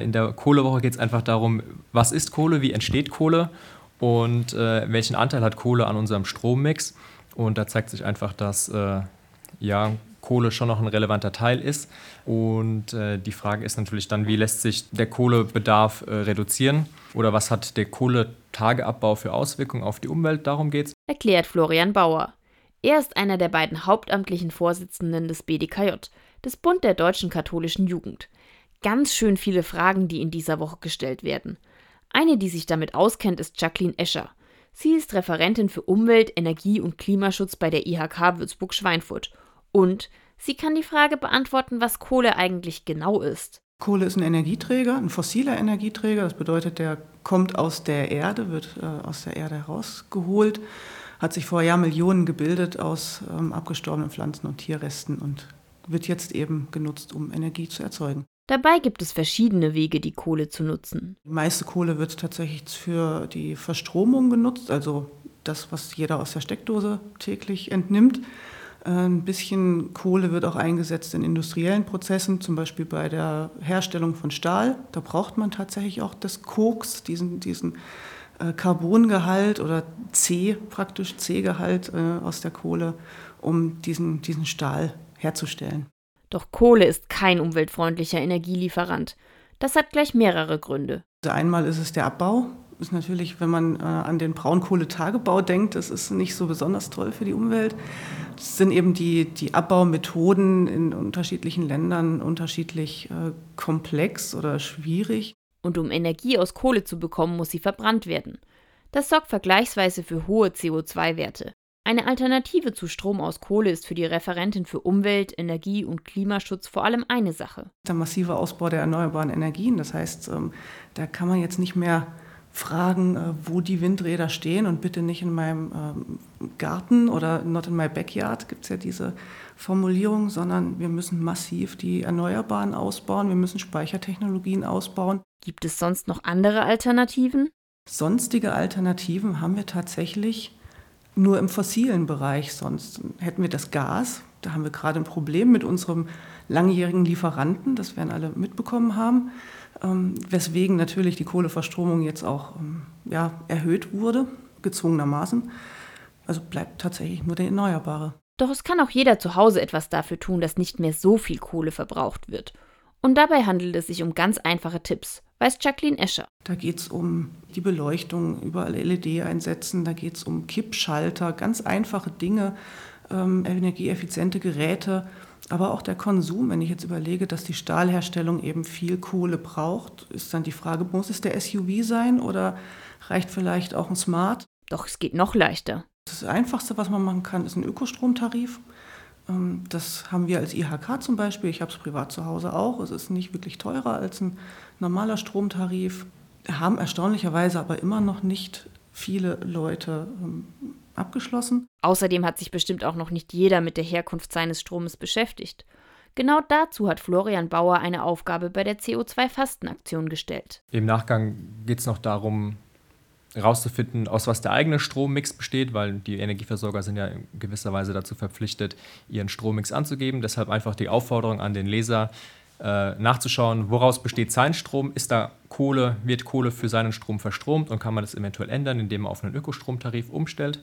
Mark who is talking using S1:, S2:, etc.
S1: In der Kohlewoche geht es einfach darum, was ist Kohle, wie entsteht Kohle und äh, welchen Anteil hat Kohle an unserem Strommix. Und da zeigt sich einfach, dass äh, ja, Kohle schon noch ein relevanter Teil ist. Und äh, die Frage ist natürlich dann, wie lässt sich der Kohlebedarf äh, reduzieren oder was hat der Kohletageabbau für Auswirkungen auf die Umwelt? Darum geht es.
S2: Erklärt Florian Bauer. Er ist einer der beiden hauptamtlichen Vorsitzenden des BDKJ, des Bund der deutschen katholischen Jugend. Ganz schön viele Fragen, die in dieser Woche gestellt werden. Eine, die sich damit auskennt, ist Jacqueline Escher. Sie ist Referentin für Umwelt, Energie und Klimaschutz bei der IHK Würzburg-Schweinfurt. Und sie kann die Frage beantworten, was Kohle eigentlich genau ist.
S3: Kohle ist ein Energieträger, ein fossiler Energieträger. Das bedeutet, der kommt aus der Erde, wird äh, aus der Erde herausgeholt, hat sich vor Jahrmillionen gebildet aus ähm, abgestorbenen Pflanzen und Tierresten und wird jetzt eben genutzt, um Energie zu erzeugen.
S2: Dabei gibt es verschiedene Wege, die Kohle zu nutzen.
S3: Die meiste Kohle wird tatsächlich für die Verstromung genutzt, also das, was jeder aus der Steckdose täglich entnimmt. Ein bisschen Kohle wird auch eingesetzt in industriellen Prozessen, zum Beispiel bei der Herstellung von Stahl. Da braucht man tatsächlich auch das Koks, diesen, diesen äh, Carbongehalt oder C, praktisch C-Gehalt äh, aus der Kohle, um diesen, diesen Stahl herzustellen.
S2: Doch Kohle ist kein umweltfreundlicher Energielieferant. Das hat gleich mehrere Gründe.
S3: Also einmal ist es der Abbau. Ist natürlich, wenn man äh, an den Braunkohletagebau denkt, das ist nicht so besonders toll für die Umwelt. Das sind eben die, die Abbaumethoden in unterschiedlichen Ländern unterschiedlich äh, komplex oder schwierig.
S2: Und um Energie aus Kohle zu bekommen, muss sie verbrannt werden. Das sorgt vergleichsweise für hohe CO2-Werte. Eine Alternative zu Strom aus Kohle ist für die Referentin für Umwelt, Energie und Klimaschutz vor allem eine Sache.
S3: Der massive Ausbau der erneuerbaren Energien. Das heißt, ähm, da kann man jetzt nicht mehr fragen, äh, wo die Windräder stehen und bitte nicht in meinem ähm, Garten oder not in my backyard, gibt es ja diese Formulierung, sondern wir müssen massiv die Erneuerbaren ausbauen, wir müssen Speichertechnologien ausbauen.
S2: Gibt es sonst noch andere Alternativen?
S3: Sonstige Alternativen haben wir tatsächlich nur im fossilen Bereich. Sonst hätten wir das Gas. Da haben wir gerade ein Problem mit unserem langjährigen Lieferanten, das werden alle mitbekommen haben, ähm, weswegen natürlich die Kohleverstromung jetzt auch ähm, ja, erhöht wurde, gezwungenermaßen. Also bleibt tatsächlich nur der Erneuerbare.
S2: Doch es kann auch jeder zu Hause etwas dafür tun, dass nicht mehr so viel Kohle verbraucht wird. Und dabei handelt es sich um ganz einfache Tipps, weiß Jacqueline Escher.
S3: Da geht es um die Beleuchtung, überall LED einsetzen, da geht es um Kippschalter, ganz einfache Dinge, ähm, energieeffiziente Geräte, aber auch der Konsum. Wenn ich jetzt überlege, dass die Stahlherstellung eben viel Kohle braucht, ist dann die Frage, muss es der SUV sein oder reicht vielleicht auch ein Smart?
S2: Doch es geht noch leichter.
S3: Das Einfachste, was man machen kann, ist ein Ökostromtarif. Ähm, das haben wir als IHK zum Beispiel. Ich habe es privat zu Hause auch. Es ist nicht wirklich teurer als ein normaler Stromtarif. Haben erstaunlicherweise aber immer noch nicht viele Leute ähm, abgeschlossen.
S2: Außerdem hat sich bestimmt auch noch nicht jeder mit der Herkunft seines Stromes beschäftigt. Genau dazu hat Florian Bauer eine Aufgabe bei der CO2-Fastenaktion gestellt.
S1: Im Nachgang geht es noch darum, herauszufinden, aus was der eigene Strommix besteht, weil die Energieversorger sind ja in gewisser Weise dazu verpflichtet, ihren Strommix anzugeben. Deshalb einfach die Aufforderung an den Leser, äh, nachzuschauen, woraus besteht sein Strom, ist da Kohle, wird Kohle für seinen Strom verstromt und kann man das eventuell ändern, indem man auf einen Ökostromtarif umstellt.